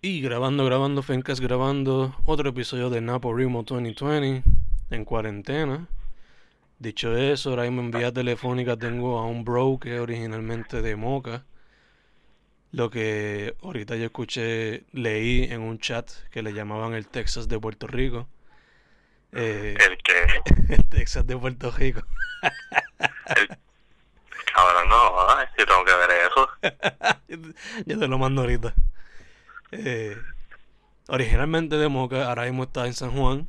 Y grabando, grabando, Fencas grabando otro episodio de Napo Rimo 2020 en cuarentena. Dicho eso, ahora mismo en vía telefónica tengo a un bro que es originalmente de Moca. Lo que ahorita yo escuché, leí en un chat que le llamaban el Texas de Puerto Rico. Eh, ¿El qué? el Texas de Puerto Rico. el... Cabrón, no, yo tengo que ver eso. yo te lo mando ahorita. Eh, originalmente de Moca, ahora mismo está en San Juan.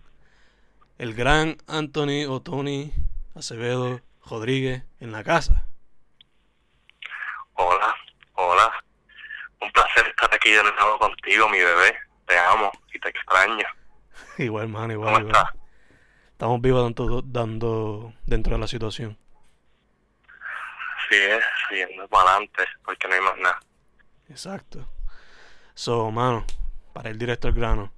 El gran Anthony o Tony Acevedo Rodríguez en la casa. Hola, hola. Un placer estar aquí de nuevo contigo, mi bebé. Te amo y te extraño. igual, man, igual. ¿Cómo estás? Estamos vivos dando, dando dentro de la situación. Sí, es, siguiendo para adelante, porque no hay más nada. Exacto. So, mano, para el directo al grano,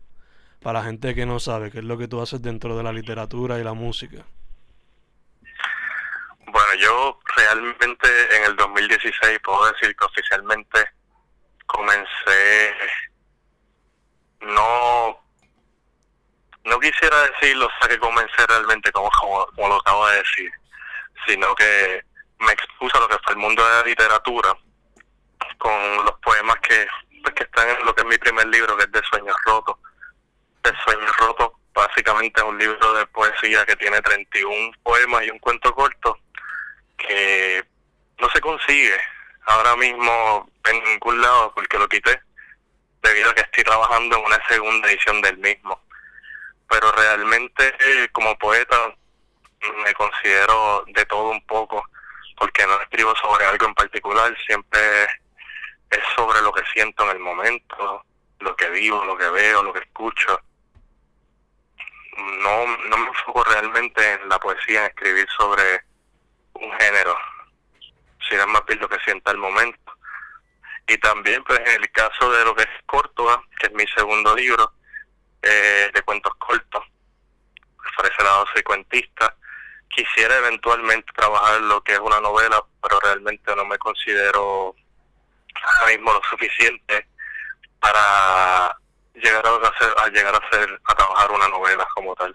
para la gente que no sabe qué es lo que tú haces dentro de la literatura y la música. Bueno, yo realmente en el 2016 puedo decir que oficialmente comencé, no, no quisiera decirlo, o sea que comencé realmente como, como, lo acabo de decir, sino que me expuso a lo que fue el mundo de la literatura con los poemas que pues, que están en lo que es mi primer libro, que es de Sueños Rotos. De Sueños Rotos, básicamente es un libro de poesía que tiene 31 poemas y un cuento corto que no se consigue ahora mismo en ningún lado porque lo quité debido a que estoy trabajando en una segunda edición del mismo. Pero realmente como poeta me considero de todo un poco porque no escribo sobre algo en particular, siempre es sobre lo que siento en el momento, lo que vivo, lo que veo, lo que escucho. No, no me enfoco realmente en la poesía, en escribir sobre un género, sino más bien lo que sienta el momento. Y también, pues, en el caso de lo que es Córdoba, que es mi segundo libro eh, de cuentos cortos, por ese lado soy quisiera eventualmente trabajar lo que es una novela, pero realmente no me considero ahora mismo lo suficiente para llegar a, hacer, a llegar a hacer a trabajar una novela como tal.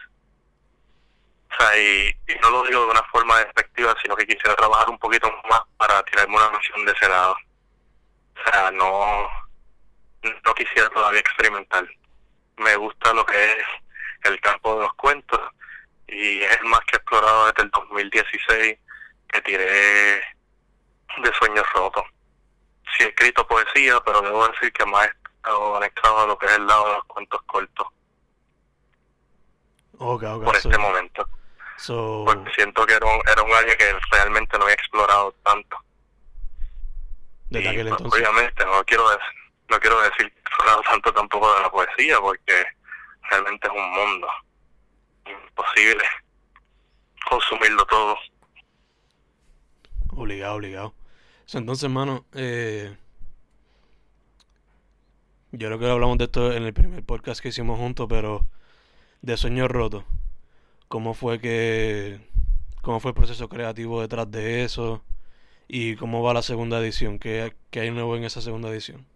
O sea, y, no lo digo de una forma despectiva, sino que quisiera trabajar un poquito más para tirarme una noción de ese lado. O sea, no, no quisiera todavía experimentar. Me gusta lo que es el campo de los cuentos y es más que explorado desde el 2016 que tiré de sueños rotos sí he escrito poesía, pero debo decir que más he conectado a lo que es el lado de los cuentos cortos. por este momento. Porque siento que era un, era un área que realmente no había explorado tanto. Desde aquel pues, Obviamente, no quiero, decir, no quiero decir que explorado tanto tampoco de la poesía, porque realmente es un mundo imposible consumirlo todo. Obligado, obligado. Entonces, hermano, eh, yo creo que hablamos de esto en el primer podcast que hicimos juntos, pero de Sueños Rotos. ¿Cómo fue que... ¿Cómo fue el proceso creativo detrás de eso? ¿Y cómo va la segunda edición? ¿Qué, qué hay nuevo en esa segunda edición?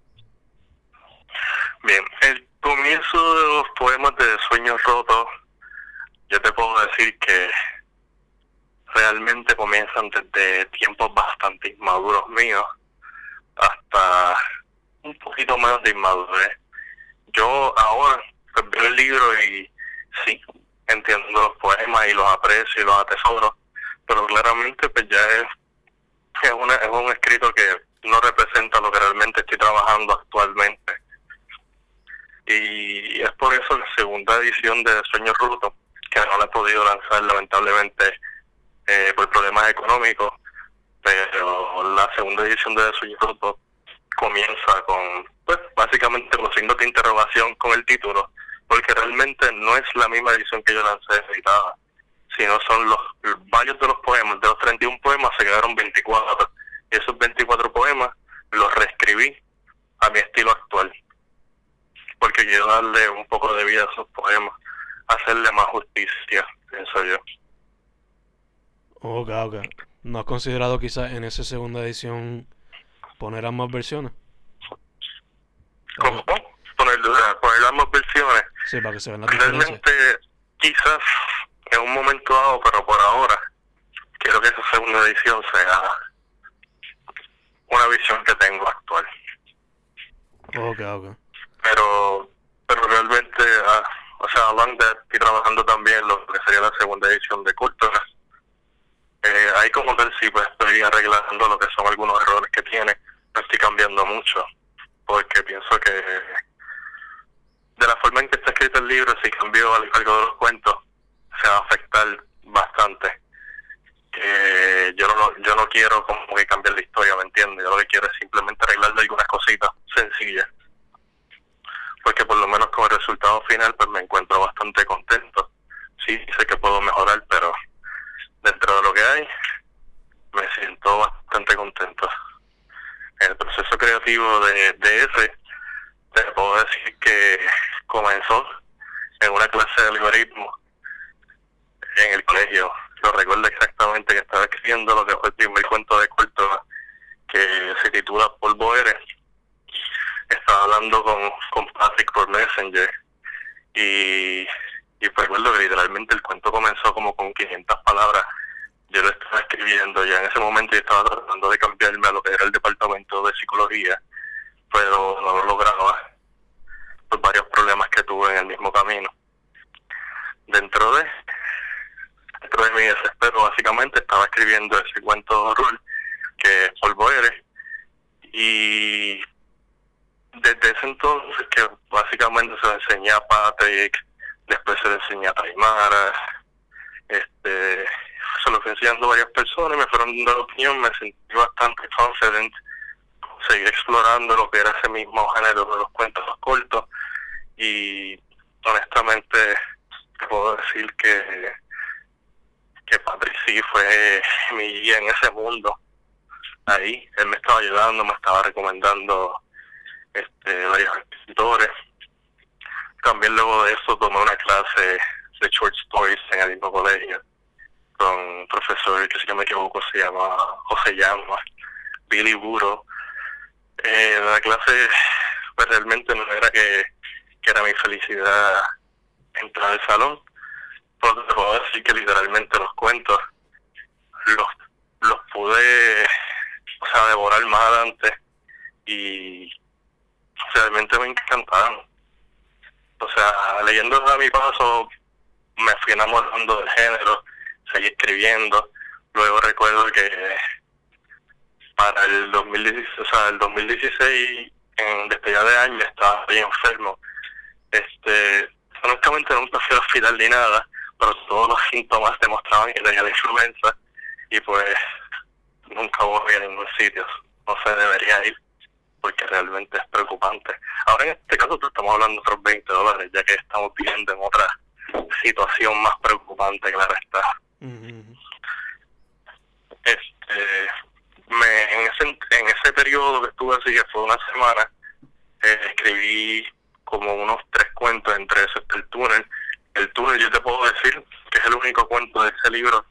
Bien, el comienzo de los poemas de Sueños Rotos, yo te puedo decir que realmente comienzan desde tiempos bastante inmaduros míos hasta un poquito menos de inmadurez. Yo ahora pues, el libro y sí, entiendo los poemas y los aprecio y los atesoro, pero claramente pues ya es, es, una, es un escrito que no representa lo que realmente estoy trabajando actualmente. Y es por eso la segunda edición de Sueños Ruto, que no la he podido lanzar lamentablemente eh, por problemas económicos, pero la segunda edición de Sueño Roto comienza con, pues, básicamente con signos de interrogación con el título, porque realmente no es la misma edición que yo lancé editada, sino son los varios de los poemas, de los 31 poemas se quedaron 24, y esos 24 poemas los reescribí a mi estilo actual, porque quiero darle un poco de vida a esos poemas, hacerle más justicia, pienso yo. Ok, ok. ¿No has considerado quizás en esa segunda edición poner a más versiones? ¿Cómo? poner, poner ambas versiones. Sí, para que se vean las Realmente, quizás en un momento dado, pero por ahora, quiero que esa segunda edición sea una visión que tengo actual. Ok, ok. Pero, pero realmente, ah, o sea, hablando estoy trabajando también lo que sería la segunda edición de Cultura. Eh, ahí como que sí, pues estoy arreglando lo que son algunos errores que tiene. No estoy cambiando mucho, porque pienso que de la forma en que está escrito el libro, si cambio algo de los cuentos, se va a afectar bastante. que yo no yo no quiero como que cambiar la historia, ¿me entiendes? Yo lo que quiero es simplemente arreglarle algunas cositas sencillas. Porque por lo menos con el resultado final pues me encuentro bastante contento. Sí, sé que puedo mejorar, pero dentro de lo que hay me siento bastante contento. El proceso creativo de, de ese, te puedo decir que comenzó en una clase de algoritmo en el colegio. Lo recuerdo exactamente que estaba escribiendo lo que fue el primer cuento de Córdoba, que se titula Polvo Eres. Estaba hablando con, con Patrick por Messenger y, y pues recuerdo que literalmente el cuento comenzó como con 500 palabras. Yo lo estaba escribiendo ya en ese momento y estaba tratando de cambiarme a lo que era el departamento de psicología, pero no lo lograba por varios problemas que tuve en el mismo camino. Dentro de dentro de mi desespero básicamente estaba escribiendo ese cuento de horror que es Polvo Eres y desde ese entonces que básicamente se lo enseñé a Patrick se lo enseñé a Taimara este se lo fui enseñando varias personas me fueron dando la opinión me sentí bastante confident seguir explorando lo que era ese mismo género de los cuentos cortos y honestamente puedo decir que que Patrick sí fue mi guía en ese mundo. Ahí, él me estaba ayudando, me estaba recomendando este, varios escritores. También luego de eso tomé una clase de short stories en el mismo colegio con un profesor que si no me equivoco se llama José llama Billy Buro. Eh, la clase pues realmente no era que, que era mi felicidad entrar al salón, porque te puedo decir que literalmente los cuentos los, los pude, o sea, devorar más adelante y realmente me encantaron. O sea, leyendo a mi paso me fui enamorando del género, seguí escribiendo. Luego recuerdo que para el 2016, o sea, el 2016 en despedida de año estaba bien enfermo. Este, honestamente nunca fui al hospital ni nada, pero todos los síntomas demostraban que tenía la influenza y pues nunca voy a ningún sitio, no se debería ir porque realmente es preocupante. Ahora en este caso estamos hablando de otros 20 dólares, ya que estamos viviendo en otra situación más preocupante, claro está. Este, me, en, ese, en ese periodo que estuve así, que fue una semana, eh, escribí como unos tres cuentos, entre esos el túnel, el túnel yo te puedo decir que es el único cuento de ese libro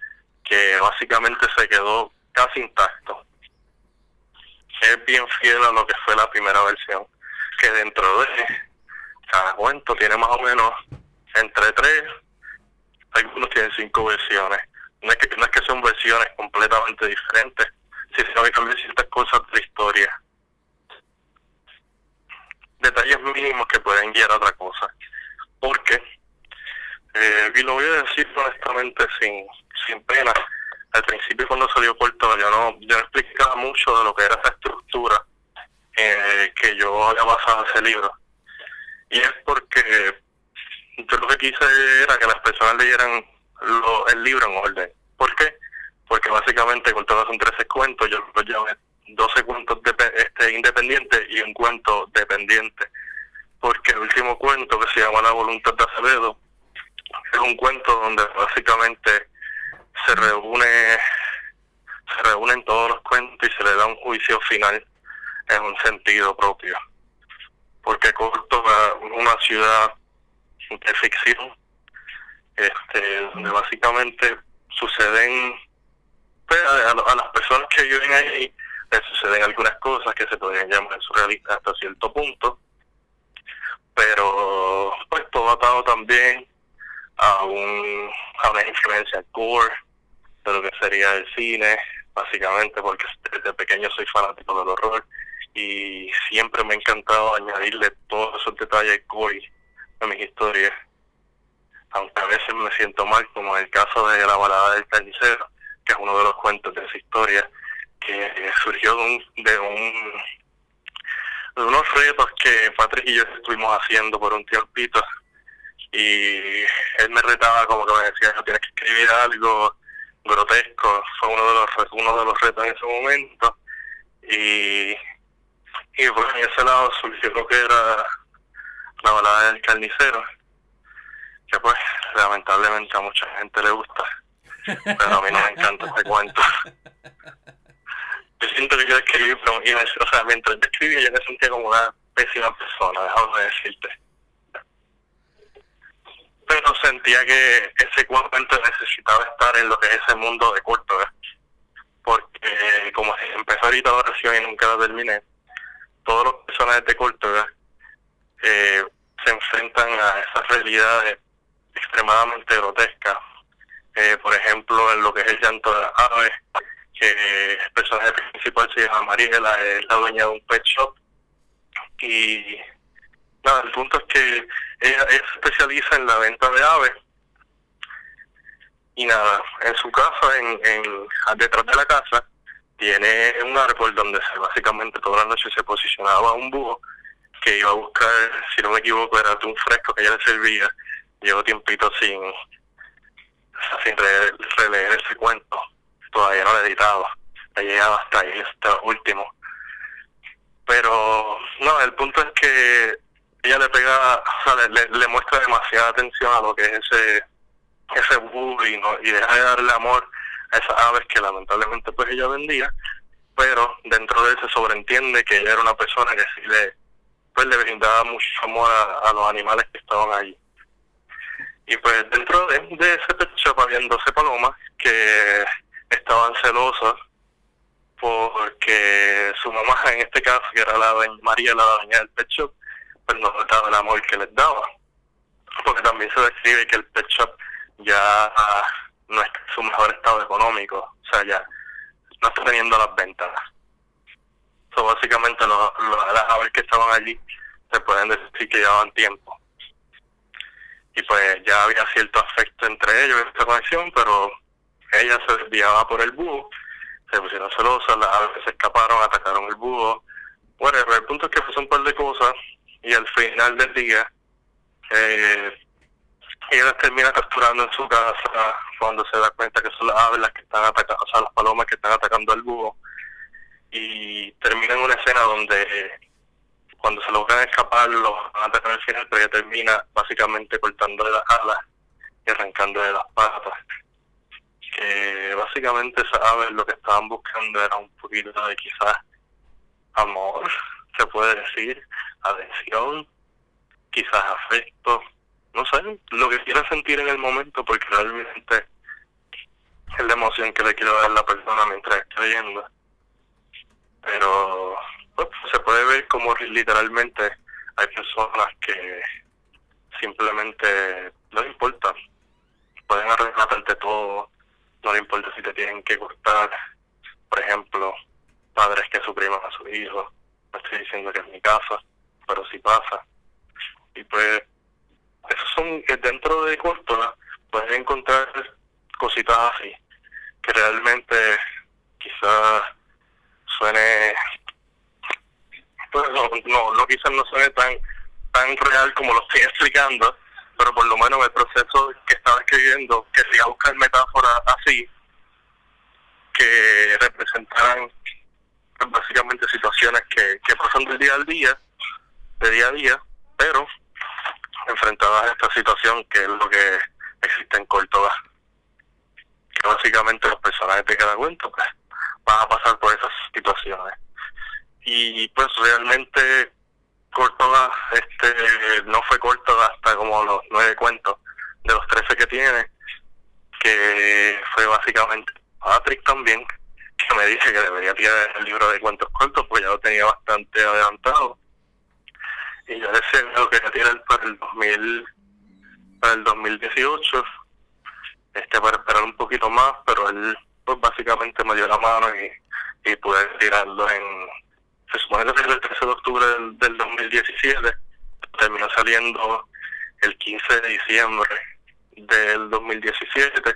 que básicamente se quedó casi intacto. Es bien fiel a lo que fue la primera versión, que dentro de cada cuento tiene más o menos entre tres, algunos tienen cinco versiones. No es que, no es que son versiones completamente diferentes, sino que cambian ciertas cosas de historia. Detalles mínimos que pueden guiar a otra cosa. Porque eh, y lo voy a decir honestamente sin, sin pena. Al principio cuando salió Puerto yo no, yo no explicaba mucho de lo que era esa estructura eh, que yo había basado ese libro. Y es porque yo lo que quise era que las personas leyeran lo, el libro en orden. ¿Por qué? Porque básicamente todos son 13 cuentos, yo lo llamé 12 cuentos de, este, independientes y un cuento dependiente. Porque el último cuento que se llama La voluntad de Acevedo es un cuento donde básicamente se reúne se reúnen todos los cuentos y se le da un juicio final en un sentido propio. Porque corto una ciudad de ficción este donde básicamente suceden pues, a, las personas que viven ahí les suceden algunas cosas que se podrían llamar surrealistas hasta cierto punto. Notado también a, un, a una influencia core de lo que sería el cine, básicamente porque desde pequeño soy fanático del horror y siempre me ha encantado añadirle todos esos detalles core a mis historias, aunque a veces me siento mal, como en el caso de la balada del carnicero, que es uno de los cuentos de esa historia, que surgió de un, de un de unos retos que Patrick y yo estuvimos haciendo por un tiempito y él me retaba como que me decía tienes que escribir algo grotesco fue uno de los uno de los retos en ese momento. Y y pues en ese lado surgió lo que era la balada del carnicero que pues lamentablemente a mucha gente le gusta pero a mí no me encanta este cuento. Yo siento que yo escribí pero y o sea mientras yo escribía yo me sentía como una pésima persona déjame decirte pero sentía que ese cuento necesitaba estar en lo que es ese mundo de corto, porque como empezó ahorita la oración y nunca la terminé, todos los personajes de corto eh, se enfrentan a esas realidades extremadamente grotescas. Eh, por ejemplo, en lo que es el llanto de las aves, que el personaje principal se llama Mariela, es la dueña de un pet shop. Y nada, el punto es que ella, se especializa en la venta de aves. Y nada, en su casa, en, en detrás de la casa, tiene un árbol donde se, básicamente toda la noche se posicionaba un búho que iba a buscar, si no me equivoco, era un fresco que ella le servía. Llevo tiempito sin, sin releer ese cuento. Todavía no lo he editado. Llegado hasta ahí, hasta último. Pero, no, el punto es que ella le pega, o sea, le, muestra demasiada atención a lo que es ese ese bullying y deja de darle amor a esas aves que lamentablemente pues ella vendía, pero dentro de eso se sobreentiende que ella era una persona que sí le pues le brindaba mucho amor a, los animales que estaban allí. Y pues dentro de, ese pet shop habían 12 palomas que estaban celosas porque su mamá en este caso, que era la María, la dueña del pet shop, pues no notaba el amor que les daba. Porque también se describe que el pet shop ya no está en su mejor estado económico, o sea, ya no está teniendo las ventas. So, básicamente los, las aves que estaban allí se pueden decir que llevaban tiempo. Y pues ya había cierto afecto entre ellos, esta conexión, pero ella se desviaba por el búho, se pusieron celosas, las aves se escaparon, atacaron el búho. Bueno, el punto es que fue un par de cosas y al final del día eh, ella termina capturando en su casa cuando se da cuenta que son las aves las que están atacando, o sea, las palomas que están atacando al búho y termina en una escena donde cuando se logran escapar los van a atacar al final, pero ella termina básicamente cortándole las alas y arrancándole las patas. Que básicamente esas aves lo que estaban buscando era un poquito de quizás amor, se puede decir, atención, quizás afecto, no sé, lo que quiera sentir en el momento, porque realmente es la emoción que le quiero dar a la persona mientras está leyendo. Pero pues, se puede ver como literalmente hay personas que simplemente no importa, pueden arreglarte todo, no le importa si te tienen que cortar, por ejemplo, padres que supriman a su hijo, no estoy diciendo que es mi casa, pero sí pasa. Y pues, esos son, dentro de Córdoba, puedes encontrar cositas así, que realmente quizás suene, pues no, no, quizás no suene tan, tan real como lo estoy explicando, pero por lo menos el proceso que estaba escribiendo, que quería buscar metáforas así, que representaran básicamente situaciones que, que pasan del día al día, de día a día, pero enfrentadas a esta situación que es lo que existe en Córdoba. Que básicamente los personajes de cada cuento pues, van a pasar por esas situaciones. Y pues realmente Córdoba este, no fue Córdoba hasta como los nueve cuentos de los trece que tiene, que fue básicamente Patrick también, que me dice que debería tirar el libro de cuentos cortos, porque ya lo tenía bastante adelantado. Y yo decía que quería tirar para el 2000, para el 2018, este para esperar un poquito más, pero él pues básicamente me dio la mano y, y pude tirarlo en, se supone que es el 13 de octubre del, del 2017, terminó saliendo el 15 de diciembre del 2017,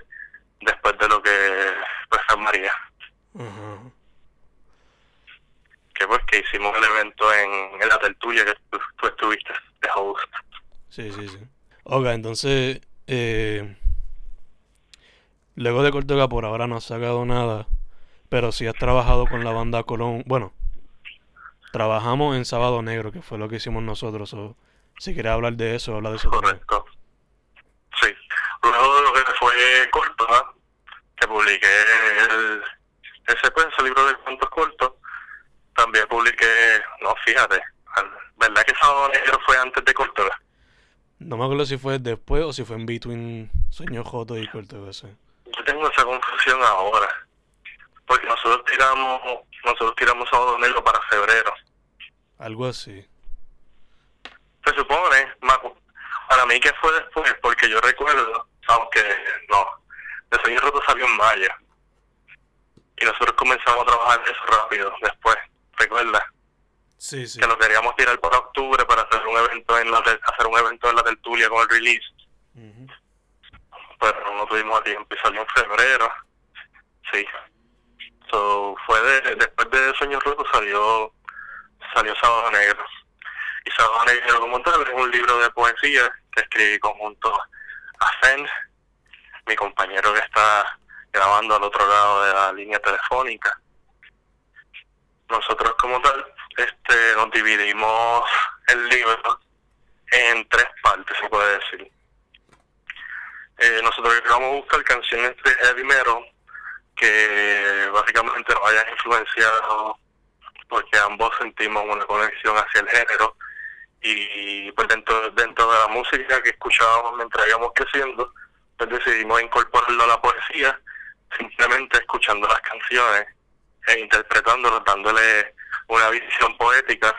después de lo que fue San María. Que pues que hicimos el evento en, en la tertulia que tú, tú estuviste de host. Sí, sí, sí. Ok, entonces, eh, luego de Cortega por ahora no has sacado nada, pero sí has trabajado con la banda Colón. Bueno, trabajamos en Sábado Negro, que fue lo que hicimos nosotros. O, si quieres hablar de eso, habla de eso. Correcto. Sí. Luego de lo que fue corto, ¿no? que publiqué el, ese, pues, ese libro de cuentos cortos, también publiqué, no, fíjate, ¿verdad que Sábado Negro fue antes de Cortega? No me acuerdo si fue después o si fue en between Sueño Joto y Cortega. Yo tengo esa confusión ahora, porque nosotros tiramos, nosotros tiramos Sábado Negro para febrero. Algo así. Se supone, para mí que fue después, porque yo recuerdo, aunque no, de Sueño Roto salió en mayo. Y nosotros comenzamos a trabajar eso rápido después, ¿recuerdas? Sí, sí. Que lo queríamos tirar para octubre para hacer un evento en la hacer un evento en la tertulia con el release, pero no tuvimos tiempo y salió en febrero. Sí. So, fue de, después de Sueños Rotos salió salió Sábado Negro. Y Sábado Negro como tal es un libro de poesía que escribí conjunto a Fen, mi compañero que está grabando al otro lado de la línea telefónica. Nosotros como tal este nos dividimos el libro en tres partes, se puede decir. Eh, nosotros vamos a buscar canciones de heavy metal que básicamente nos hayan influenciado porque ambos sentimos una conexión hacia el género y pues dentro dentro de la música que escuchábamos mientras íbamos creciendo pues decidimos incorporarlo a la poesía simplemente escuchando las canciones e interpretándolas dándole una visión poética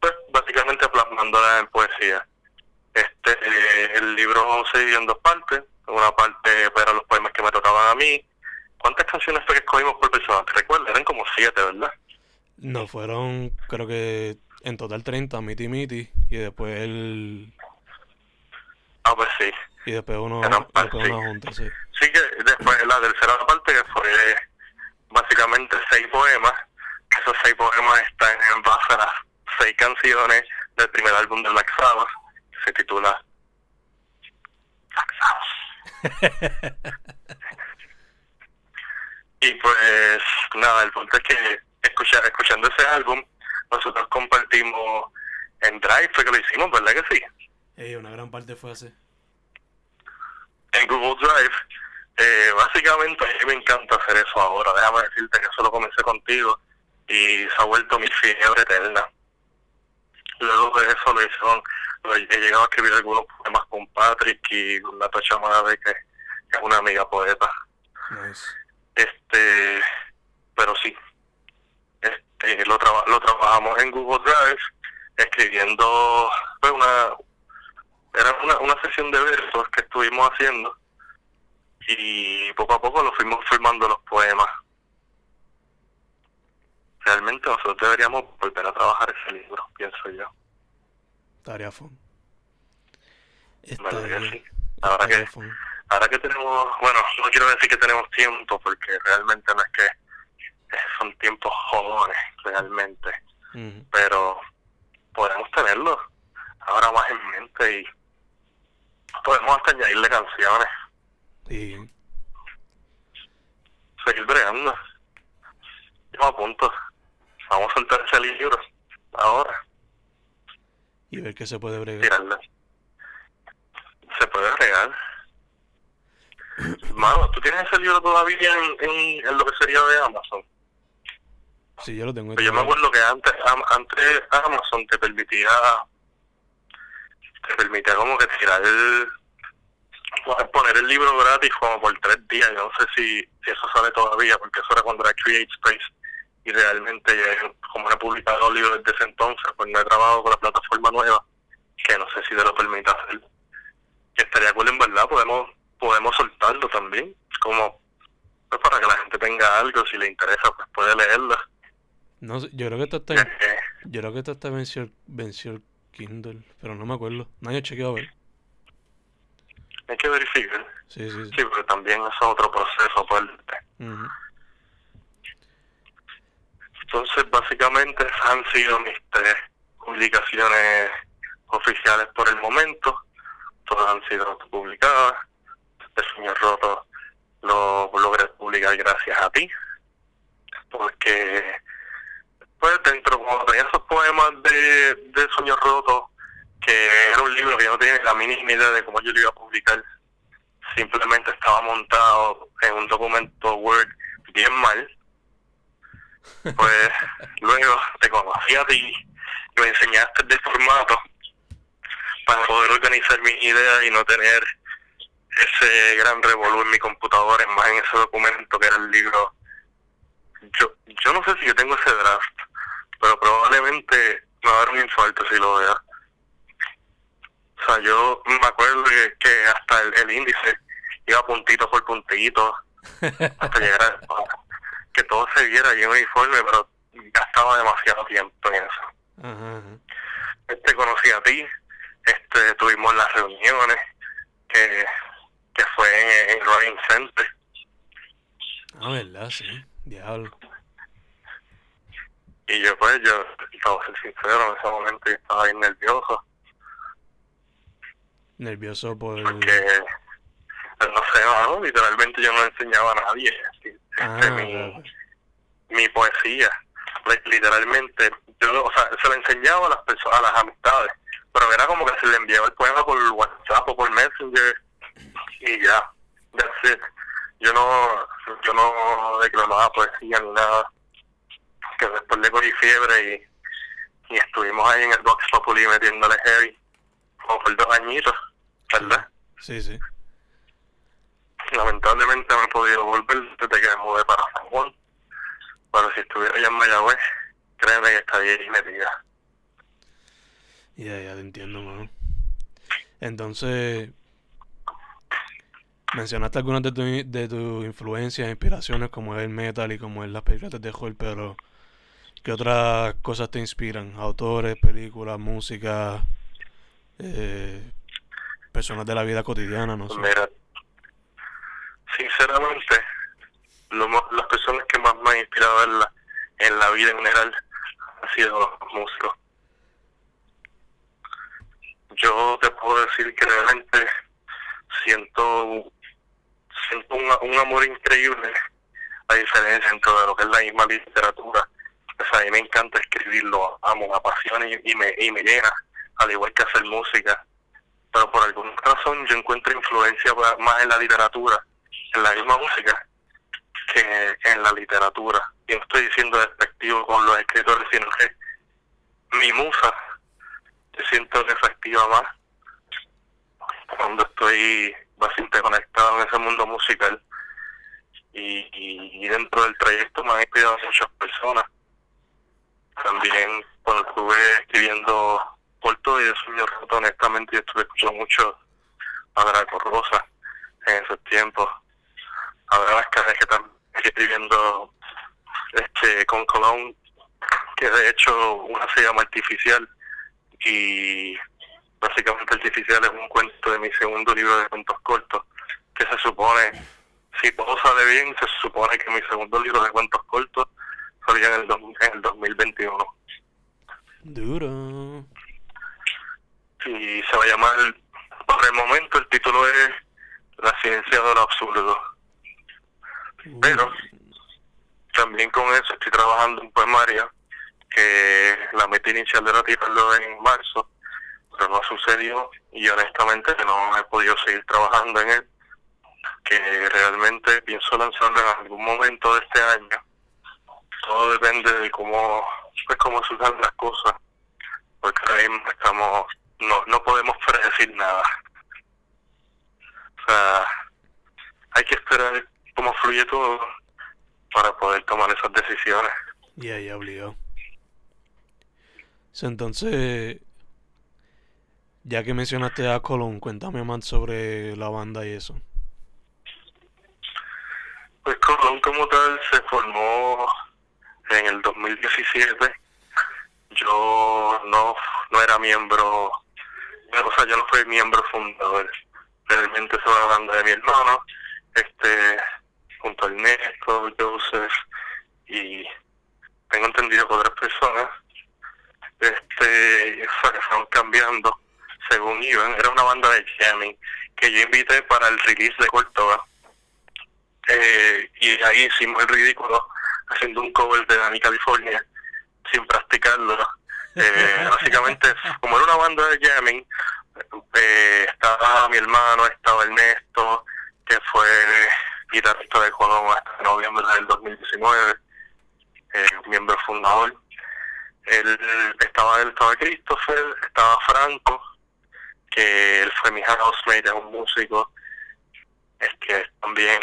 pues básicamente plasmándola en poesía este eh, el libro se dividió en dos partes una parte pues, eran los poemas que me tocaban a mí ¿cuántas canciones fue que escogimos por persona? ¿te recuerdas? eran como siete ¿verdad? No, fueron creo que en total 30, Miti Miti, y después el... ah pues sí Y después uno, Eran después sí. una junta, sí. Sí que después la tercera parte que fue básicamente seis poemas, esos seis poemas están en base a las seis canciones del primer álbum de Black Sabbath, que se titula Black Sabbath. y pues nada, el punto es que escucha, escuchando ese álbum, nosotros compartimos en Drive, fue que lo hicimos, ¿verdad que sí? Ey, una gran parte fue así. en Google Drive. Eh, básicamente a mí me encanta hacer eso ahora. Déjame decirte que eso lo comencé contigo y se ha vuelto mi fiebre eterna. Luego de eso lo hice con- lo- he llegado a escribir algunos poemas con Patrick y con Nato Chamade, que, que es una amiga poeta. Nice. Este, pero sí, este, lo, traba- lo trabajamos en Google Drive, escribiendo, fue una, era una, una sesión de versos que estuvimos haciendo y poco a poco lo fuimos firmando los poemas. Realmente nosotros deberíamos volver a trabajar ese libro, pienso yo. Tarea fun. ¿Verdad que Este, sí? Ahora que, fun. ahora que tenemos, bueno, no quiero decir que tenemos tiempo porque realmente no es que eh, son tiempos jóvenes, realmente. Pero podemos tenerlo ahora más en mente y podemos hasta añadirle canciones, Y seguir bregando. Yo me apunto, vamos a soltar ese libro ahora, y ver qué se puede bregar. tirarle. Se puede regar. Mano, ¿tú tienes ese libro todavía en, en, en lo que sería de Amazon? Sí, yo lo tengo. Pero yo me acuerdo que antes, antes Amazon te permitía, te permitía como que tirar el, poner el libro gratis como por tres días. Yo no sé si, si eso sale todavía, porque eso era cuando era Create Space. Y realmente, eh, como no he publicado libros desde ese entonces, pues no he trabajado con la plataforma nueva, que no sé si te lo permite hacer. Que estaría cool en verdad, podemos, podemos soltarlo también, como pues, para que la gente tenga algo, si le interesa, pues puede leerlo. No yo creo que esto está en, Eh, yo creo que esto está venció, venció el Kindle, pero no me acuerdo. No haya chequeado a ver. Hay que verificar. Sí, sí, sí. Sí, porque también eso es otro proceso Ujú. Entonces, básicamente, esas han sido mis tres publicaciones oficiales por el momento. Todas han sido publicadas. El Sueño Roto lo logré publicar gracias a ti. Porque, pues, dentro, cuando tenía esos poemas de, de Sueño Roto, que era un libro que yo no tenía ni la mínima idea de cómo yo lo iba a publicar, simplemente estaba montado en un documento Word bien mal pues luego te conocí a ti y me enseñaste de formato para poder organizar mis ideas y no tener ese gran revolú en mi computadora, más en ese documento que era el libro. Yo, yo no sé si yo tengo ese draft, pero probablemente me va a dar un infarto si lo vea. O sea, yo me acuerdo que, que hasta el, el índice iba puntito por puntito hasta llegar a que todo se viera bien uniforme, pero gastaba demasiado tiempo en eso. Ajá. Este conocí a ti, este tuvimos las reuniones que, que fue en, en Running Center. Ah, verdad, sí. Diablo. Y yo pues, yo, para ser sincero, en ese momento yo estaba bien nervioso, Nervioso por... porque, pues, no sé, mano, literalmente yo no le enseñaba a nadie así, Ah, este, mi, mi poesía. Literalmente, yo, o sea, se lo enseñaba a las personas, a las amistades, pero era como que se le enviaba el poema por WhatsApp o por Messenger y ya, that's it. Yo no, yo no declamaba poesía ni nada. Que después le cogí fiebre y, y estuvimos ahí en el Box Populi metiéndole heavy, como por dos añitos, ¿verdad? Sí, sí. Lamentablemente no he podido volver desde que me mudé para San Juan. Pero si estuviera allá en Mayagüez, créeme que estaría ahí metida. Ya, ya te entiendo, mano. Entonces, mencionaste algunas de tus de tus influencias, inspiraciones, como es el metal y como es las películas de terror, pero ¿qué otras cosas te inspiran? Autores, películas, música, eh, personas de la vida cotidiana, no sé. Mira, sinceramente, lo las personas que más me han inspirado en la, en la vida en general han sido los músicos. Yo te puedo decir que realmente siento, siento un, un amor increíble a diferencia dentro de lo que es la misma literatura. O sea, a mí me encanta escribirlo, amo, me apasiona y, y me, y me llena, al igual que hacer música pero por alguna razón yo encuentro influencia más en la literatura, en la misma música, que en la literatura. Y no estoy diciendo despectivo con los escritores, sino que mi musa, yo siento que se activa más cuando estoy bastante conectado en ese mundo musical. Y dentro del trayecto me han inspirado muchas personas. También cuando estuve escribiendo Corto y de Sueño Roto, honestamente yo estuve escuchando mucho a Draco Rosa en esos tiempos. A ver las caras que están escribiendo este con Colón, que de hecho una se llama Artificial y básicamente Artificial es un cuento de mi segundo libro de cuentos cortos, que se supone, si todo sale bien, se supone que mi segundo libro de cuentos cortos salga en el, en el 2021. Duro. Y se va a llamar, por el momento el título es La ciencia de lo absurdo. Uh, Pero también con eso estoy trabajando un poemario que la meta inicial era tirarlo en marzo, pero no sucedió y honestamente no he podido seguir trabajando en él, que realmente pienso lanzarlo en algún momento de este año. Todo depende de cómo, pues cómo surjan las cosas, porque ahora mismo estamos, no, no podemos predecir nada. O sea, hay que esperar cómo fluye todo para poder tomar esas decisiones. Ya, ya, obligado. Entonces, Ya que mencionaste a Colón, cuéntame más sobre la banda y eso. Pues Colón como tal se formó en el 2017. Yo no, no era miembro, o sea, yo no fui miembro fundador. Realmente soy la banda de mi hermano, este, junto a Ernesto, Joseph y tengo entendido con otras personas. Este, fueron cambiando según iban. Era una banda de jamming que yo invité para el release de Córdoba eh, y ahí hicimos el ridículo haciendo un cover de Dani California sin practicarlo. Eh, básicamente, como era una banda de jamming, eh, estaba mi hermano, estaba Ernesto, que fue guitarrista de Colón hasta noviembre del 2019, eh, miembro fundador. Él, estaba él, estaba Christopher, estaba Franco, que él fue mi housemate, es un músico, es que también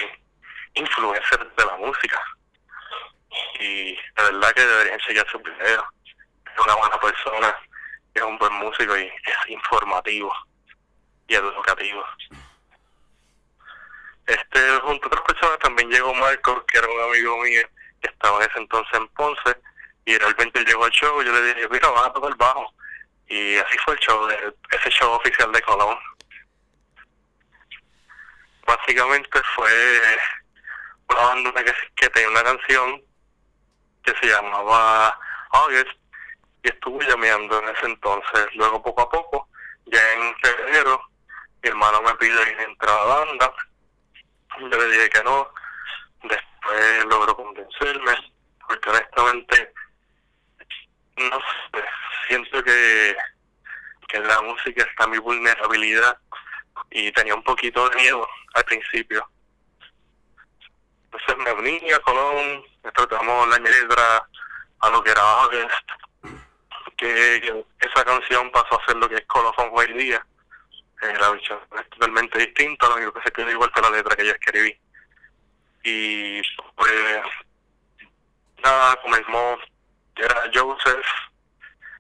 influencer de la música. Y la verdad que debería enseñar su video. Es una buena persona, es un buen músico y es informativo y educativo. Este, junto a otras personas también llegó Marco, que era un amigo mío que estaba en ese entonces en Ponce, y realmente llegó al show y yo le dije, mira, vas a tocar bajo. Y así fue el show, de, ese show oficial de Colón. Básicamente fue una banda que, que tenía una canción que se llamaba August y estuve llameando en ese entonces. Luego poco a poco, ya en febrero, mi hermano me pide entrar a la banda. Yo le dije que no. Después logró convencerme, porque honestamente, no sé, siento que, que en la música está mi vulnerabilidad y tenía un poquito de miedo al principio entonces me uní a Colón, tratamos la letra a lo que era August, que, esa canción pasó a ser lo que es Colofón hoy día. Eh, la versión es totalmente distinta, lo único que se quedó igual que la letra que yo escribí. Y pues nada, comenzó, era Joseph,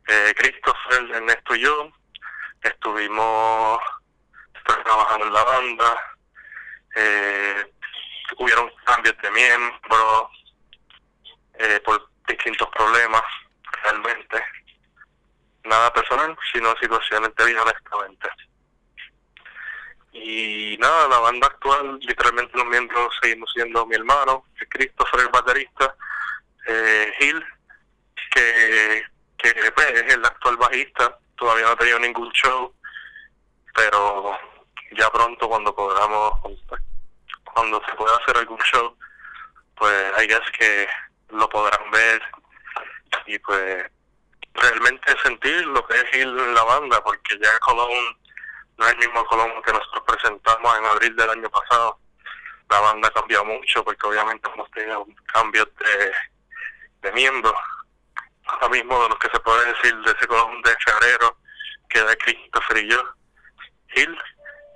eh, Christopher, Ernesto y yo, estuvimos trabajando en la banda, eh, hubieron cambios de miembros eh, por distintos problemas, realmente. Nada personal, sino situaciones de vida, honestamente. Y nada, la banda actual, literalmente los miembros seguimos siendo mi hermano, Christopher, el baterista, eh, Gil, que, que pues, es el actual bajista, todavía no ha tenido ningún show, pero ya pronto cuando podamos cuando se pueda hacer algún show, pues hay guess que lo podrán ver y pues realmente sentir lo que es ir en la banda, porque ya Colón no es el mismo Colón que nosotros presentamos en abril del año pasado. La banda ha cambiado mucho porque obviamente hemos tenido cambios de, de miembros. Ahora mismo de los que se puede decir de ese Colón de febrero, que de Christopher y yo, Hill,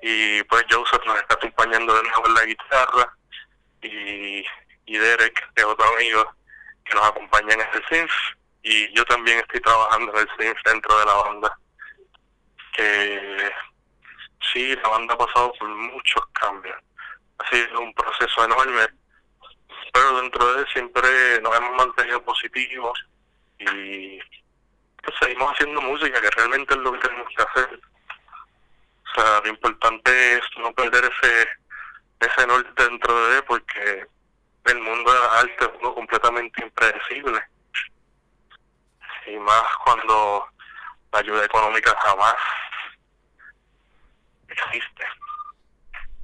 y pues Joseph nos está acompañando de nuevo en la guitarra y, y Derek, que es otro amigo que nos acompaña en el synth y yo también estoy trabajando en el synth dentro de la banda que sí, la banda ha pasado por muchos cambios ha sido un proceso enorme pero dentro de él siempre nos hemos mantenido positivos y pues, seguimos haciendo música que realmente es lo que tenemos que hacer sea, lo importante es no perder ese ese norte dentro de él porque el mundo de la arte es uno completamente impredecible. Y más cuando la ayuda económica jamás existe.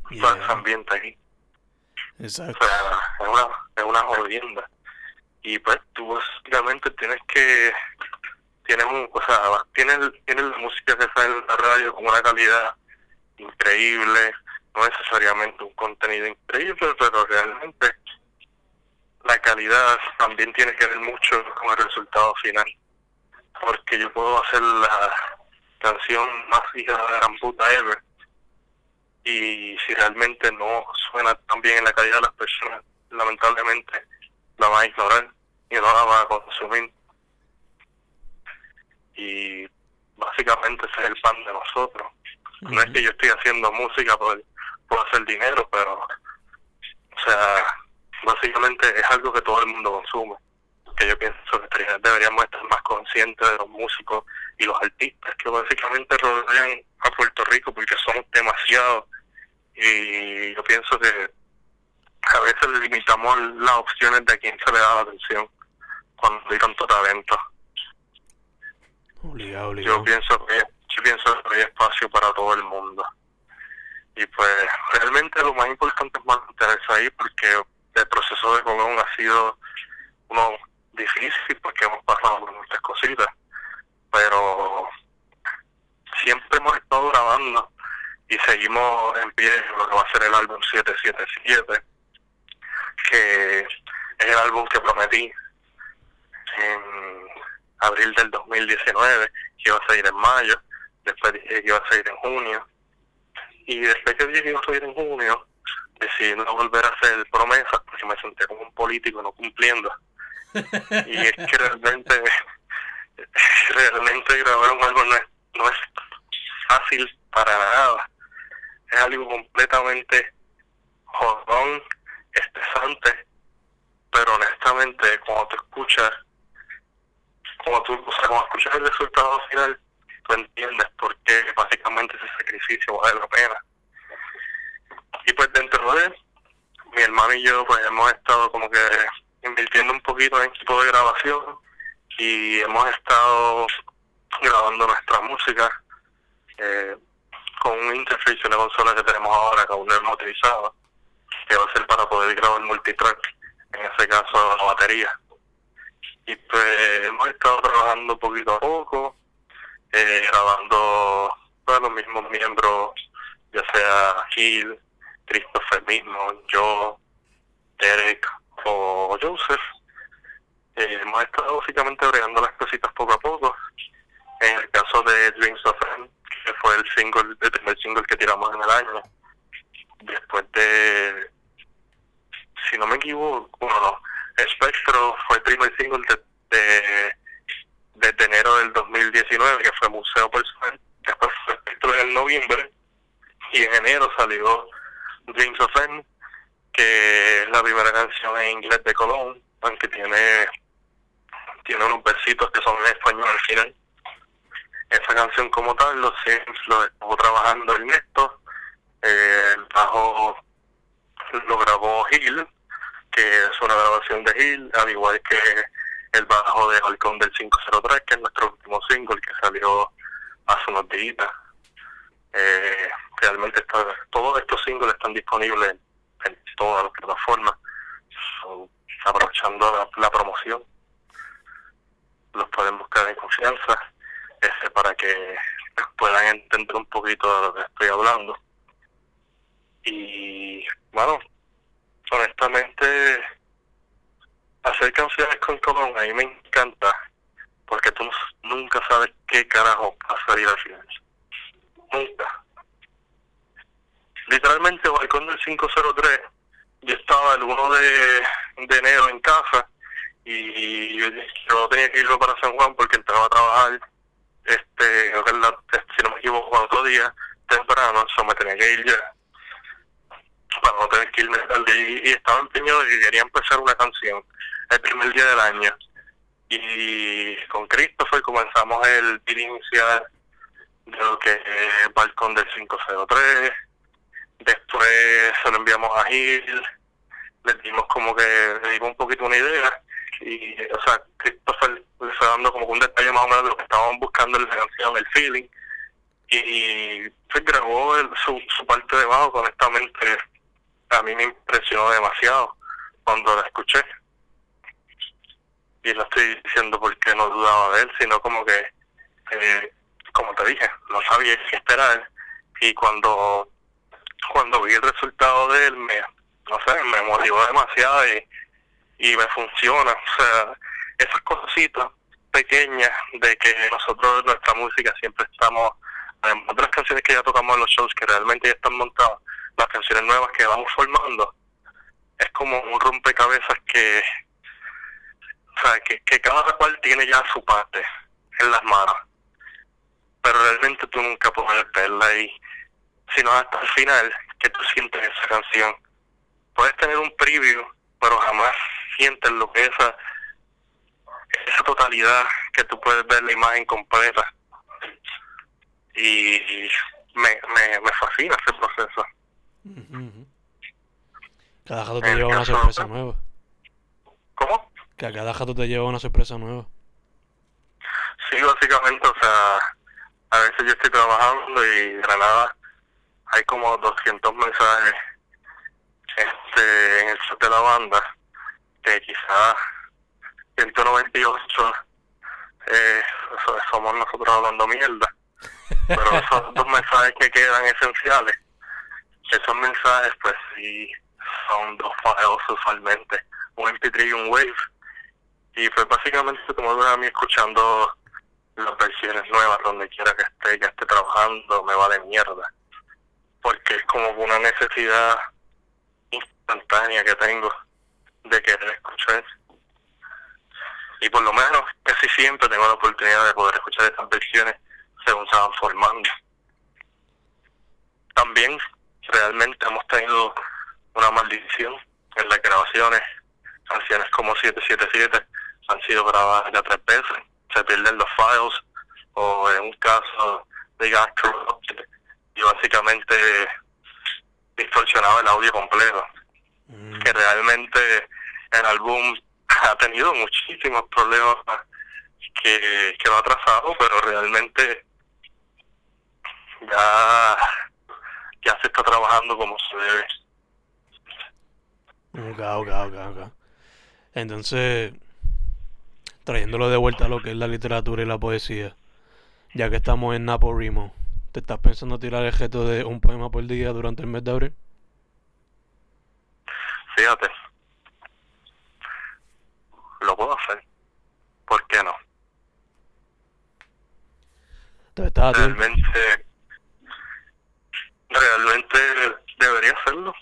Yeah. ese ambiente ahí. Exacto. O sea, es una, es una jodienda. Y pues tú básicamente tienes que tienes un, o sea, tienes, tienes la música que sale en la radio con una calidad increíble, no necesariamente un contenido increíble, pero realmente la calidad también tiene que ver mucho con el resultado final. Porque yo puedo hacer la canción más hija de la gran puta ever y si realmente no suena tan bien en la calidad de las personas, lamentablemente la van a ignorar y no la van a consumir. Y básicamente ese es el pan de nosotros. No es que yo estoy haciendo música por, por hacer dinero, pero, o sea, básicamente es algo que todo el mundo consume. Que yo pienso que deberíamos estar más conscientes de los músicos y los artistas que básicamente rodean a Puerto Rico porque somos demasiados. Y yo pienso que a veces limitamos las opciones de a quién se le da la atención cuando hay tanto talento. Yo pienso que yo pienso que hay espacio para todo el mundo. Y pues realmente lo más importante es mantenerse ahí porque el proceso de Colón ha sido uno difícil porque hemos pasado por muchas cositas. Pero siempre hemos estado grabando y seguimos en pie lo que va a ser el álbum 777, que es el álbum que prometí en abril del 2019, que iba a salir en mayo, después dije que iba a salir en junio, y después que dije que iba a salir en junio, decidí no volver a hacer promesas porque me senté como un político no cumpliendo. Y es que realmente, realmente grabar un álbum no es, no es fácil para nada. Es algo completamente jodón, estresante, pero honestamente cuando te escuchas como tú, o sea, como escuchas el resultado final, tú entiendes por qué básicamente ese sacrificio vale la pena. Y pues dentro de mi hermano y yo pues hemos estado como que invirtiendo un poquito en equipo de grabación y hemos estado grabando nuestra música eh, con un interface y una consola que tenemos ahora que aún no hemos utilizado que va a ser para poder grabar multitrack en ese caso la batería. Y pues hemos estado trabajando poquito a poco, eh, grabando todos los mismos miembros, ya sea Gil, Christopher mismo, yo, Derek o Joseph. Eh, hemos estado básicamente agregando las cositas poco a poco. En el caso de Dreams of End, que fue el single, el primer single que tiramos en el año, después de, si no me equivoco, bueno, no, Espectro fue el primer single de, de, enero del 2019, que fue Museo Personal. Después fue Espectro en noviembre. Y en enero salió Dreams of End, que es la primera canción en inglés de Colón, aunque tiene, tiene unos versitos que son en español al final. Esa canción como tal, los Sims lo estuvo trabajando Ernesto, eh, el bajo lo grabó Gil, que es una grabación de Hill, al igual que el bajo de Balcón del 503, que es nuestro último single que salió hace unos días. Eh, realmente está, todos estos singles están disponibles en, todas las plataformas, aprovechando la, promoción. Los pueden buscar en confianza para que puedan entender un poquito de lo que estoy hablando. Y bueno, honestamente, hacer canciones con Colón a mí me encanta, porque tú nunca sabes qué carajo va a salir al final. Nunca. Literalmente, Balcón del 503, yo estaba el 1 de, enero en casa y yo, tenía que irme para San Juan porque entraba a trabajar, este, si no me equivoco, otro día temprano, eso me tenía que ir ya para no tener que irme tarde. Y, estaba empeñado de que quería empezar una canción el primer día del año. Y con Christopher comenzamos el inicial de lo que es Balcón del 503. Después se lo enviamos a Gil. Le dimos como que, le dimos un poquito una idea. Y, o sea, Christopher le fue dando como un detalle más o menos de lo que estábamos buscando en la canción, el feeling. Y, pues grabó su, su parte de bajo, honestamente a mí me impresionó demasiado cuando la escuché. Y no estoy diciendo porque no dudaba de él, sino como que, eh, como te dije, no sabía qué esperar. Y cuando, cuando vi el resultado de él, me, no sé, me motivó demasiado y, y me funciona. O sea, esas cositas pequeñas de que nosotros, nuestra música, siempre estamos, además de las canciones que ya tocamos en los shows, que realmente ya están montadas, las canciones nuevas que vamos formando, es como un rompecabezas que, o sea, que, que cada cual tiene ya su parte en las manos. pero realmente tú nunca puedes verla ahí, sino hasta el final que tú sientes esa canción. Puedes tener un preview, pero jamás sientes lo que esa, esa totalidad que tú puedes ver la imagen completa. Y me, me, me fascina ese proceso. Cada jato te lleva una sorpresa nueva. ¿Cómo? Que a cada jato te lleva una sorpresa nueva. Sí, básicamente, o sea, a veces yo estoy trabajando y de la nada hay como 200 mensajes este, en el chat de la banda que quizás 198 eh, somos nosotros hablando mierda. Pero esos dos mensajes que quedan esenciales, esos mensajes pues sí son dos files usualmente, un MP3 y un Wave. Y pues básicamente como ves a mí escuchando las versiones nuevas donde quiera que esté, que esté trabajando, me va de mierda. Porque es como una necesidad instantánea que tengo de querer escuchar. Y por lo menos casi siempre tengo la oportunidad de poder escuchar esas versiones según se van formando. También realmente hemos tenido una maldición en las grabaciones. Canciones como 777 han sido grabadas ya tres veces se pierden los files o en un caso de corrupted y básicamente distorsionaba el audio completo. Mm. Que realmente el álbum ha tenido muchísimos problemas que, que lo ha atrasado, pero realmente ya, ya se está trabajando como se debe. Ok, ok, ok, ok. Entonces, trayéndolo de vuelta a lo que es la literatura y la poesía, ya que estamos en Napo Rimo, ¿te estás pensando tirar el gesto de un poema por día durante el mes de abril? Fíjate, lo puedo hacer. ¿Por qué no? realmente, realmente debería hacerlo.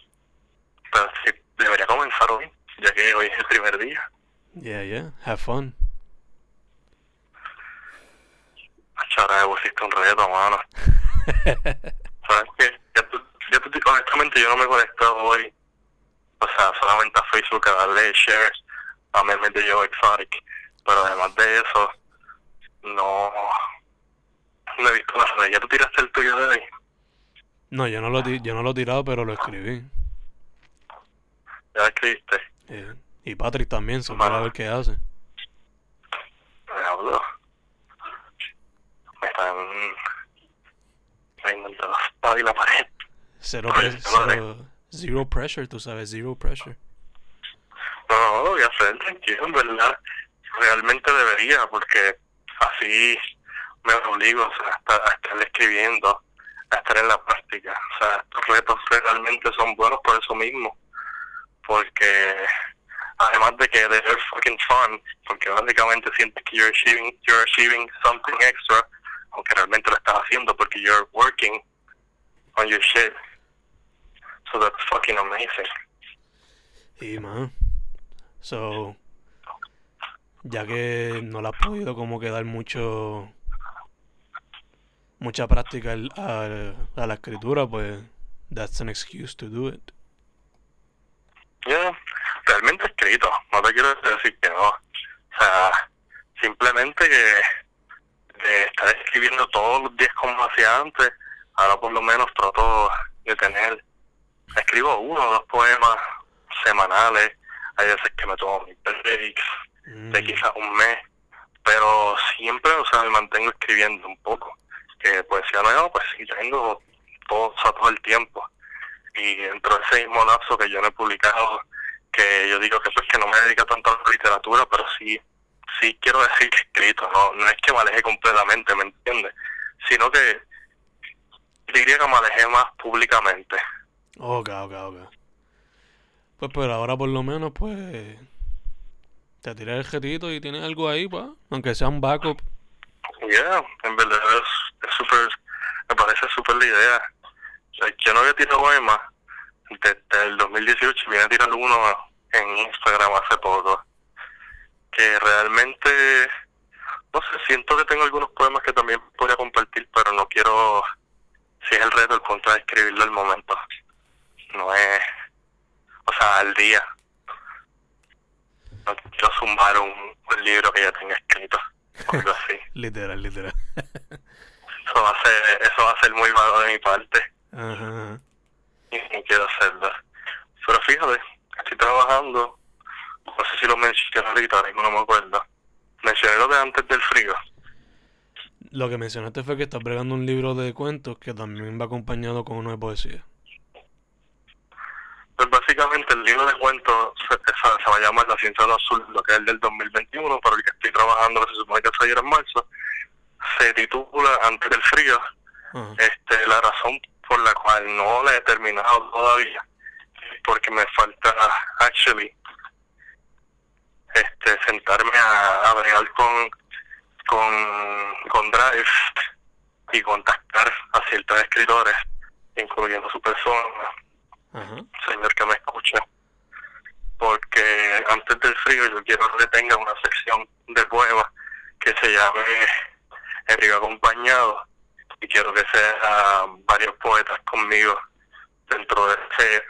Pero sí, debería comenzar hoy, ya que hoy es el primer día. Yeah, yeah, have fun. Ahora me pusiste un reto, mano. ¿Sabes qué? Ya tú, ya tú, honestamente yo no me he conectado hoy. O sea, solamente a Facebook a darle shares a memes de Joe Exotic. Pero además de eso, no, no he visto nada. ¿Ya tú tiraste el tuyo de hoy? No, yo no lo, yo no lo he tirado, pero lo escribí. ¿Ya lo escribiste? Y Patrick también, se a ver qué hace. Me habló me están reinando la espada y la pared. Cero, zero pressure, tú sabes, zero pressure. No, lo voy a hacer tranquilo, en verdad. Realmente debería, porque así me obligo o sea, a, estar escribiendo, a estar en la práctica. O sea, estos retos realmente son buenos por eso mismo. Porque además de que they're fucking fun, porque básicamente sientes que you're achieving, you're achieving something extra aunque realmente lo estás haciendo porque you're working on your shit. So that's fucking amazing. Y man, so ya que no le has podido como que dar mucho mucha práctica a, a la escritura, pues that's an excuse to do it. Yeah, realmente escrito, no te quiero decir que no. O sea, simplemente que de estar escribiendo todos los días como hacía antes, ahora por lo menos trato de tener, escribo uno o dos poemas semanales, hay veces que me tomo mis breaks de mm. quizás un mes, pero siempre, o sea, me mantengo escribiendo un poco, que poesía nueva, pues sí tengo todo, todo el tiempo, y dentro de ese mismo lapso que yo no he publicado, que yo digo que pues que no me dedico tanto a la literatura, pero sí sí quiero decir que escrito, no, no es que me alejé completamente, ¿me entiendes? Sino que diría que me alejé más públicamente. Ok, ok, ok. Pues pero ahora por lo menos pues te tiré el jetito y tienes algo ahí, pues, aunque sea un backup. Yeah, en verdad es súper, me parece súper la idea. yo no había tirado más desde el 2018, vine a tirar uno en Instagram hace poco que realmente no sé, siento que tengo algunos poemas que también podría compartir, pero no quiero, si es el reto, el punto de escribirlo al momento. No es, o sea, al día. No quiero zumbar un, un libro que ya tenga escrito, o algo así. literal, literal. Eso va a ser, eso va a ser muy vago de mi parte. Ajá, ajá. y no quiero hacerlo. Pero fíjate, estoy trabajando, no sé si lo mencioné ahorita, no me acuerdo. Mencioné lo de antes del frío. Lo que mencionaste fue que estás bregando un libro de cuentos que también va acompañado con uno de poesía. Pues básicamente el libro de cuentos se, se- se va a llamar La ciencia del azul, lo que es el del 2021, pero el que estoy trabajando, que se supone que saliera en marzo, se titula Antes del frío. Este, la razón por la cual no la he terminado todavía es porque me falta, actually, este, sentarme a, a bregar con, con, con Drive y contactar a ciertos escritores, incluyendo su persona, señor que me escucha, porque antes del frío yo quiero que tenga una sección de poemas que se llame El río acompañado y quiero que sea varios poetas conmigo dentro de ese,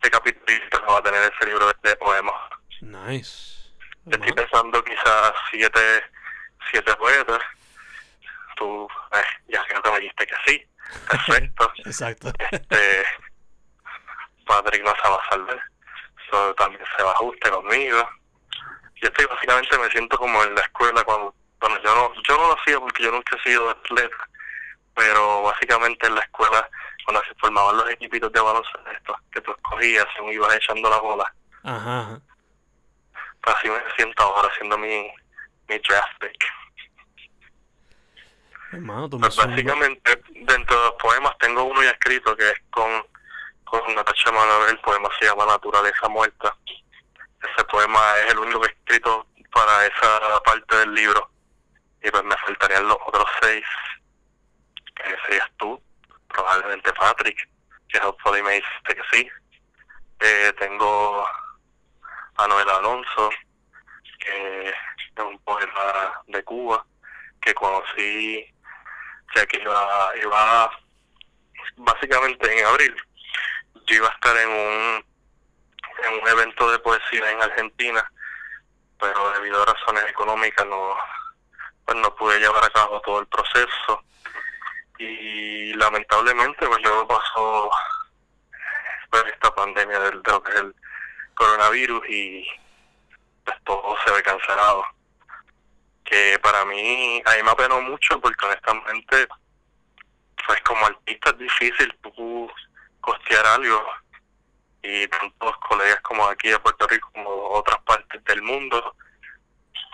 ese capítulo que va a tener ese libro de poemas. Nice. Estoy pensando quizás siete, siete poetas. Tú eh, ya creo que me dijiste que sí. Perfecto. Exacto. este Patrick no se va a salvar so, también se va a ajuste conmigo yo estoy básicamente me siento como en la escuela cuando bueno yo no yo no lo hacía porque yo nunca he sido atleta pero básicamente en la escuela cuando se formaban los equipitos de baloncesto que tú escogías según ibas echando la bola Ajá. Pues así me siento ahora haciendo mi mi draft pick Hermano, tú me Pues básicamente, dentro de los poemas tengo uno ya escrito que es con, con Natasha Manuel, el poema se llama Naturaleza Muerta. Ese poema es el único que he escrito para esa parte del libro. Y pues me faltarían los otros seis, que serías tú, probablemente Patrick, que hopefully me dice que sí. Eh, tengo a Noel Alonso, que es un poeta de Cuba, que conocí ya que iba, iba básicamente en abril. Yo iba a estar en un en un evento de poesía en Argentina pero debido a razones económicas no pues no pude llevar a cabo todo el proceso. Y lamentablemente pues luego pasó pues, esta pandemia del, de lo que es coronavirus y pues todo se ve cancelado. Que para mí, a mí me apenó mucho porque honestamente, pues como artista es difícil tú costear algo y tantos colegas como aquí de Puerto Rico como otras partes del mundo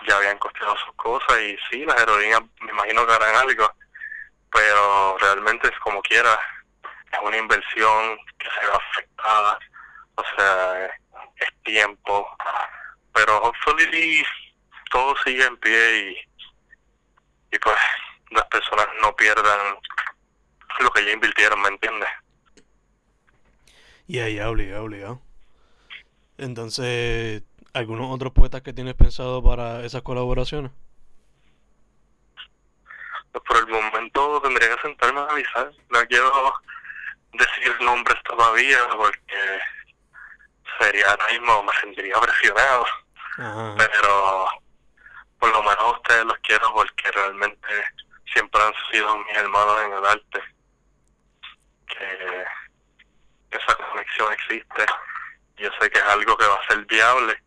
ya habían costeado sus cosas y sí, las aerolíneas me imagino que harán algo, pero realmente es como quiera, es una inversión que se ve afectada, o sea, es tiempo, pero hopefully todo sigue en pie y, y pues las personas no pierdan lo que ya invirtieron, ¿me entiendes? Ya, ya, obligado, obligado. Entonces, ¿algunos otros poetas que tienes pensado para esas colaboraciones? Pues por el momento tendría que sentarme a avisar, no quiero decir nombres todavía porque sería ahora mismo, me sentiría presionado, Ajá. pero por lo menos a ustedes los quiero porque realmente siempre han sido mis hermanos en el arte. Que esa conexión existe. Yo sé que es algo que va a ser viable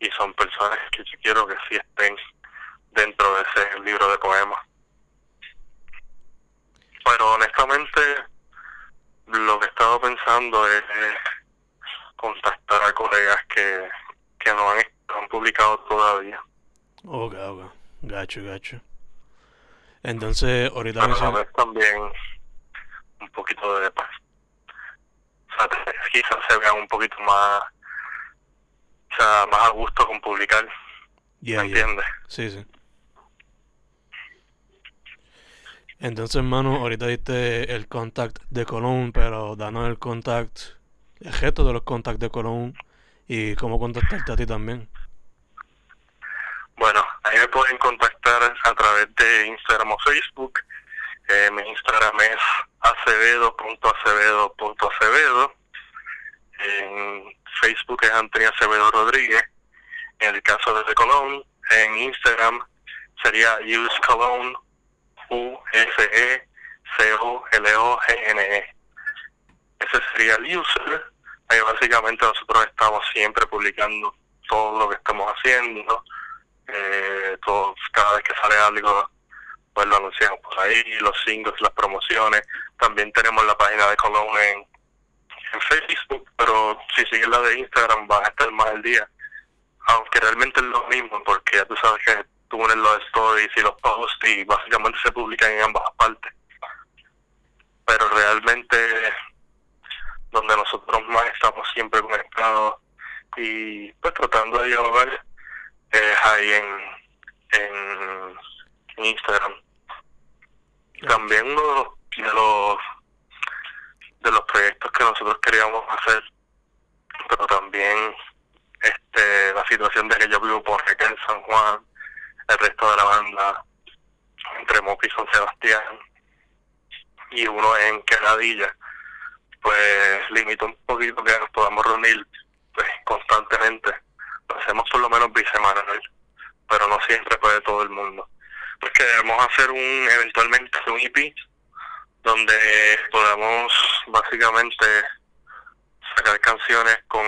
y son personas que yo quiero que sí estén dentro de ese libro de poemas. Pero honestamente, lo que he estado pensando es contactar a colegas que, que no han, publicado todavía. Ok, ok. Gacho, gacho. Entonces, ahorita Pero a también un poquito de paz. O sea, quizás se vean un poquito más, o sea, más a gusto con publicar, Ya, ¿me ya. entiendes? Sí, sí. Entonces, hermano, ahorita diste el contact de Colón, pero danos el contact, el de los contacts de Colón y cómo contactarte a ti también. Bueno, ahí me pueden contactar a través de Instagram o Facebook. Eh, mi Instagram es acevedo.acevedo.acevedo. En Facebook es Antonio Acevedo Rodríguez. En el caso de Colón, en Instagram sería Use Cologne, U-S-E-C-O-L-O-G-N-E. E. Ese sería el user. Básicamente nosotros estamos siempre publicando todo lo que estamos haciendo. Eh, todo, cada vez que sale algo, pues lo anunciamos por ahí, los singles, las promociones. También tenemos la página de Cologne en, en Facebook, pero si sigues la de Instagram vas a estar más al día. Aunque realmente es lo mismo, porque ya tú sabes que tú pones los stories y los posts y básicamente se publican en ambas partes. Pero realmente donde nosotros más estamos siempre conectados y pues tratando de dialogar es ahí en, en, Instagram. También uno de los de los proyectos que nosotros queríamos hacer, pero también este la situación de que yo vivo por acá en San Juan, el resto de la banda entre Mopi y San Sebastián y uno en Quedadilla, pues limito un poquito que nos podamos reunir pues constantemente. Lo hacemos por lo menos bisemanal, pero no siempre puede todo el mundo. Pues queremos hacer un eventualmente un EP donde podamos básicamente sacar canciones con,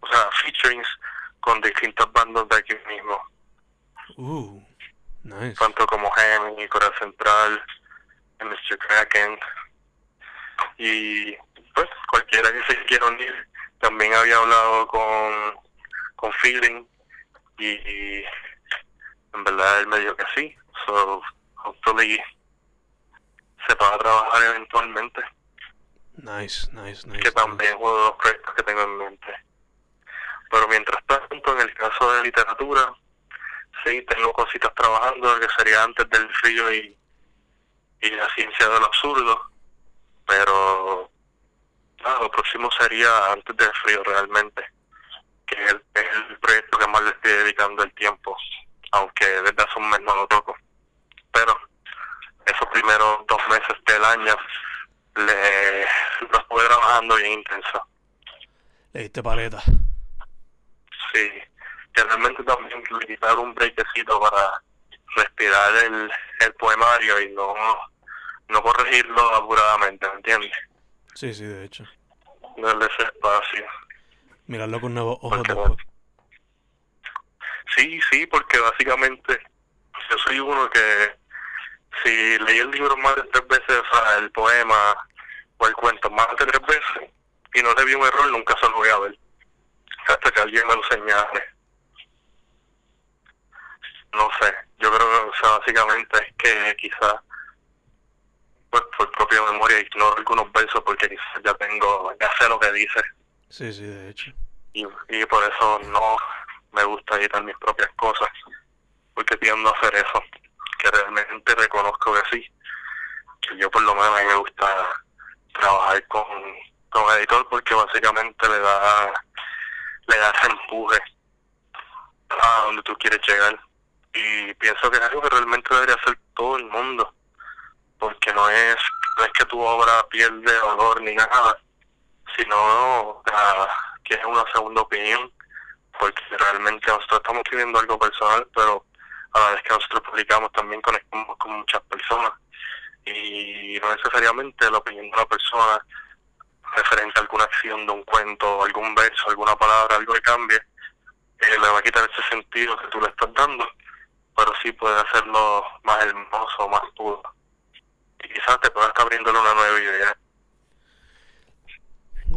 o sea, featurings con distintas bandas de aquí mismo. Uh, nice. Tanto como Gemi, Corea Central, Mr. Kraken. Y pues cualquiera que se quiera unir. También había hablado con, con Feeling y, en verdad él me dijo que sí. So, hopefully se va a trabajar eventualmente. Nice, nice, nice. Que también es uno de los proyectos que tengo en mente. Pero mientras tanto, en el caso de literatura, sí, tengo cositas trabajando, que sería antes del frío y, y la ciencia del absurdo. Pero nada, lo próximo sería antes del frío realmente, que es el, es el proyecto que más le estoy dedicando el tiempo, aunque desde hace un mes no lo toco. Pero esos primeros dos meses del año le, lo estuve trabajando bien intenso. Le diste paleta. Sí, que realmente también le quitar un breakcito para respirar el, el poemario y no, no corregirlo apuradamente, ¿me entiendes? Sí, sí, de hecho. Darle ese espacio. Mirarlo con nuevos ojos después. Sí, sí, porque básicamente yo soy uno que si leí el libro más de tres veces, o sea, el poema o el cuento más de tres veces y no le vi un error, nunca se lo voy a ver. Hasta que alguien me lo señale. No sé, yo creo que o sea, básicamente es que quizás pues por propia memoria ignoro algunos versos porque quizás ya tengo, ya sé lo que dice Sí, sí, de hecho. y, y por eso no me gusta editar mis propias cosas porque tiendo a hacer eso que realmente reconozco que sí que yo por lo menos a mí me gusta trabajar con, con editor porque básicamente le da le da ese empuje a donde tú quieres llegar y pienso que es algo que realmente debería hacer todo el mundo porque no es no es que tu obra pierde valor ni nada sino que es una segunda opinión porque realmente nosotros estamos escribiendo algo personal pero a la vez que nosotros publicamos también conectamos con muchas personas y no necesariamente la opinión de una persona referente a alguna acción de un cuento, algún verso, alguna palabra, algo que cambie, eh, le va a quitar ese sentido que tú le estás dando, pero sí puede hacerlo más hermoso, más puro. Y quizás te pueda estar abriéndole una nueva idea.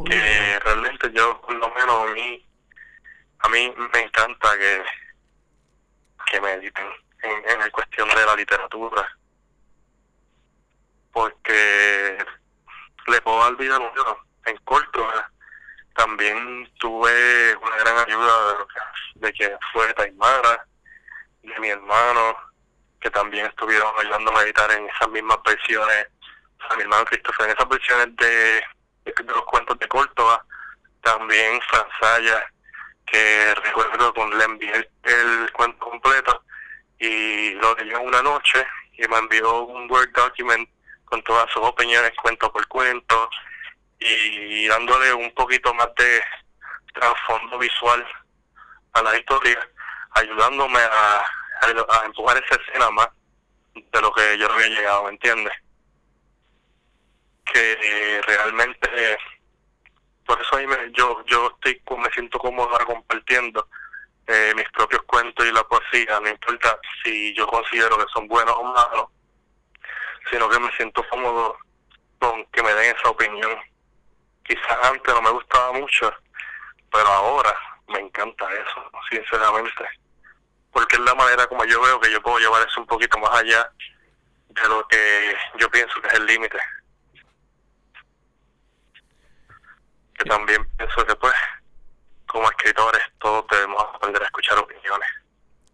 Que realmente yo, por lo menos a mí, a mí me encanta que, que me editen en, en el cuestión de la literatura. Porque le puedo dar vida nueva. En corto, ¿verdad? también tuve una gran ayuda de, de que fue Taimara, de mi hermano, que también estuvieron ayudándome a editar en esas mismas versiones, o sea, mi hermano Christopher, en esas versiones de, los cuentos de Córdoba, también Fransaya, que recuerdo con le envié el, el cuento completo y lo leyó una noche y me envió un Word document con todas sus opiniones cuento por cuento y dándole un poquito más de trasfondo visual a la historia, ayudándome a, a, empujar esa escena más de lo que yo había llegado, ¿me entiendes? Que realmente, por eso ahí me, yo, yo estoy, me siento cómodo ahora compartiendo eh, mis propios cuentos y la poesía, no importa si yo considero que son buenos o malos, sino que me siento cómodo con que me den esa opinión. Quizás antes no me gustaba mucho, pero ahora me encanta eso, sinceramente, porque es la manera como yo veo que yo puedo llevar eso un poquito más allá de lo que yo pienso que es el límite. Que también pienso que pues como escritores todos debemos aprender a escuchar opiniones.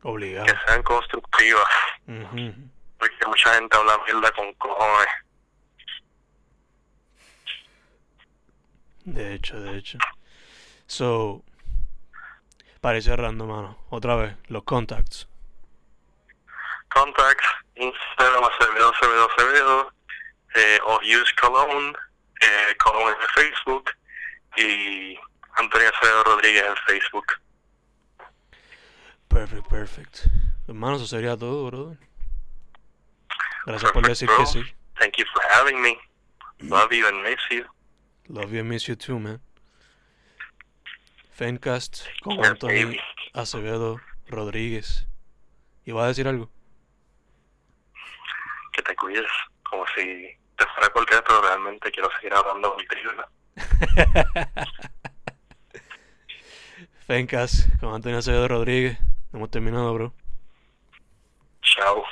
Obligado. Que sean constructivas. Porque mucha gente habla mierda con cojones. De hecho, de hecho. So, para cerrando, mano, otra vez, los contacts. Contacts, Instagram, Acevedo, Acevedo, Acevedo, eh, o Use Cologne, eh, Cologne en Facebook y Antonio Acevedo Rodríguez en Facebook. Perfect, perfect. Hermano, eso sería todo, brother. Gracias por decir que sí. Thank you for having me. Love you and miss you. Love you and miss you too, man. Fencast con Antonio Acevedo Rodríguez. ¿Y vas a decir algo? Que te cuides, como si te fuera cualquiera, pero realmente quiero seguir hablando contigo. Fencast con Antonio Acevedo Rodríguez. Hemos terminado, bro. Chao.